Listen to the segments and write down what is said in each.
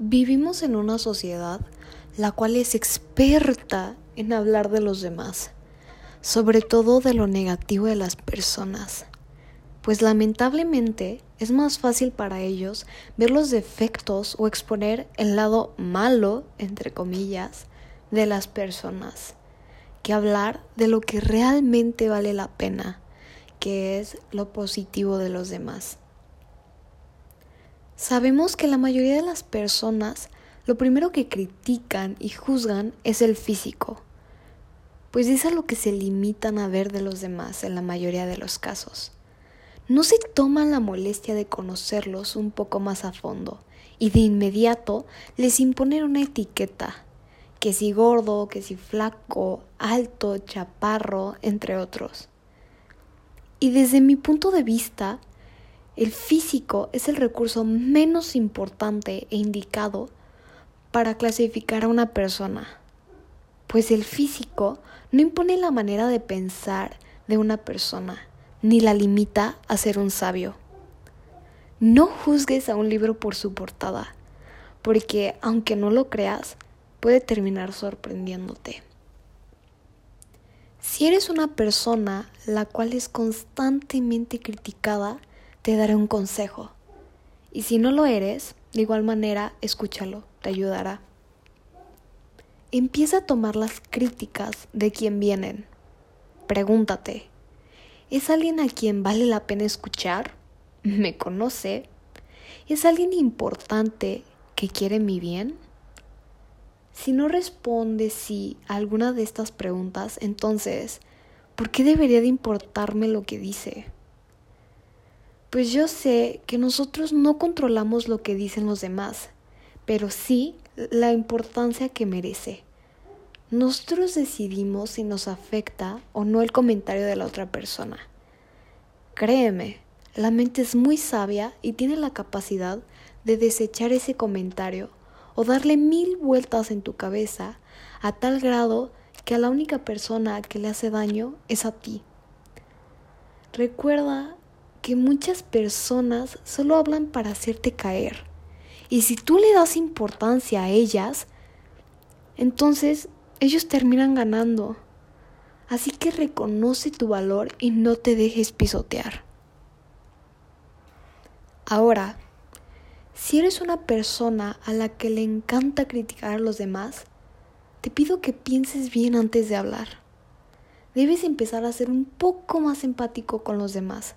Vivimos en una sociedad la cual es experta en hablar de los demás, sobre todo de lo negativo de las personas, pues lamentablemente es más fácil para ellos ver los defectos o exponer el lado malo, entre comillas, de las personas, que hablar de lo que realmente vale la pena, que es lo positivo de los demás. Sabemos que la mayoría de las personas lo primero que critican y juzgan es el físico, pues es a lo que se limitan a ver de los demás en la mayoría de los casos. No se toman la molestia de conocerlos un poco más a fondo y de inmediato les imponen una etiqueta, que si gordo, que si flaco, alto, chaparro, entre otros. Y desde mi punto de vista, el físico es el recurso menos importante e indicado para clasificar a una persona, pues el físico no impone la manera de pensar de una persona, ni la limita a ser un sabio. No juzgues a un libro por su portada, porque aunque no lo creas, puede terminar sorprendiéndote. Si eres una persona la cual es constantemente criticada, te daré un consejo. Y si no lo eres, de igual manera, escúchalo, te ayudará. Empieza a tomar las críticas de quien vienen. Pregúntate, ¿es alguien a quien vale la pena escuchar? ¿Me conoce? ¿Es alguien importante que quiere mi bien? Si no responde sí a alguna de estas preguntas, entonces, ¿por qué debería de importarme lo que dice? Pues yo sé que nosotros no controlamos lo que dicen los demás, pero sí la importancia que merece. Nosotros decidimos si nos afecta o no el comentario de la otra persona. Créeme, la mente es muy sabia y tiene la capacidad de desechar ese comentario o darle mil vueltas en tu cabeza a tal grado que a la única persona que le hace daño es a ti. Recuerda que muchas personas solo hablan para hacerte caer. Y si tú le das importancia a ellas, entonces ellos terminan ganando. Así que reconoce tu valor y no te dejes pisotear. Ahora, si eres una persona a la que le encanta criticar a los demás, te pido que pienses bien antes de hablar. Debes empezar a ser un poco más empático con los demás.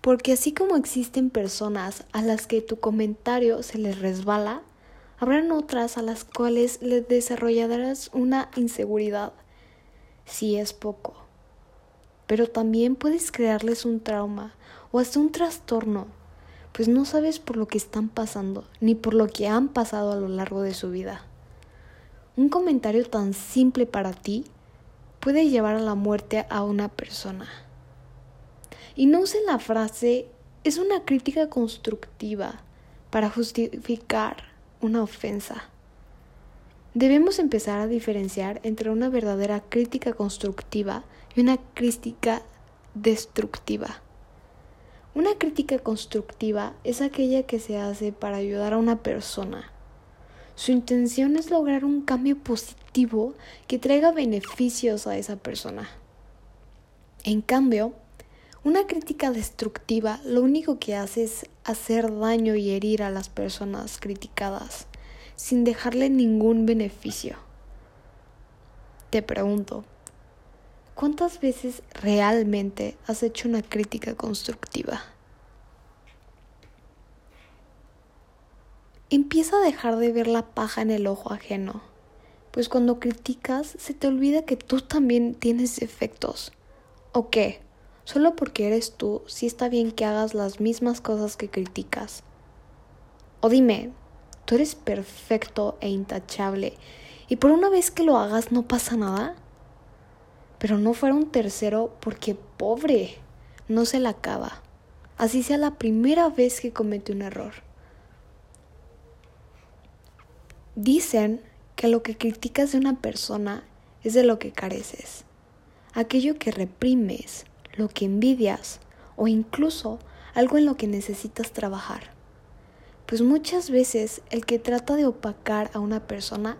Porque así como existen personas a las que tu comentario se les resbala, habrán otras a las cuales les desarrollarás una inseguridad, si es poco. Pero también puedes crearles un trauma o hasta un trastorno, pues no sabes por lo que están pasando ni por lo que han pasado a lo largo de su vida. Un comentario tan simple para ti puede llevar a la muerte a una persona. Y no usen la frase es una crítica constructiva para justificar una ofensa. Debemos empezar a diferenciar entre una verdadera crítica constructiva y una crítica destructiva. Una crítica constructiva es aquella que se hace para ayudar a una persona. Su intención es lograr un cambio positivo que traiga beneficios a esa persona. En cambio, una crítica destructiva lo único que hace es hacer daño y herir a las personas criticadas, sin dejarle ningún beneficio. Te pregunto, ¿cuántas veces realmente has hecho una crítica constructiva? Empieza a dejar de ver la paja en el ojo ajeno, pues cuando criticas se te olvida que tú también tienes defectos. ¿O qué? Solo porque eres tú, sí está bien que hagas las mismas cosas que criticas. O dime, tú eres perfecto e intachable y por una vez que lo hagas no pasa nada. Pero no fuera un tercero porque pobre, no se la acaba. Así sea la primera vez que comete un error. Dicen que lo que criticas de una persona es de lo que careces. Aquello que reprimes lo que envidias o incluso algo en lo que necesitas trabajar. Pues muchas veces el que trata de opacar a una persona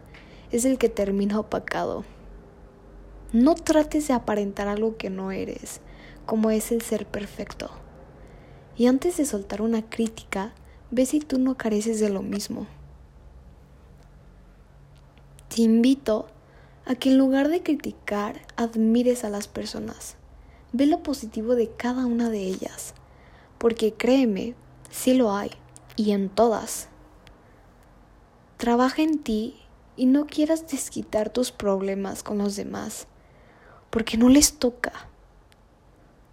es el que termina opacado. No trates de aparentar algo que no eres, como es el ser perfecto. Y antes de soltar una crítica, ve si tú no careces de lo mismo. Te invito a que en lugar de criticar, admires a las personas. Ve lo positivo de cada una de ellas, porque créeme, sí lo hay, y en todas. Trabaja en ti y no quieras desquitar tus problemas con los demás, porque no les toca.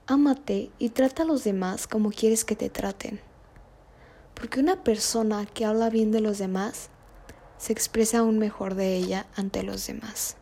Ámate y trata a los demás como quieres que te traten. Porque una persona que habla bien de los demás se expresa aún mejor de ella ante los demás.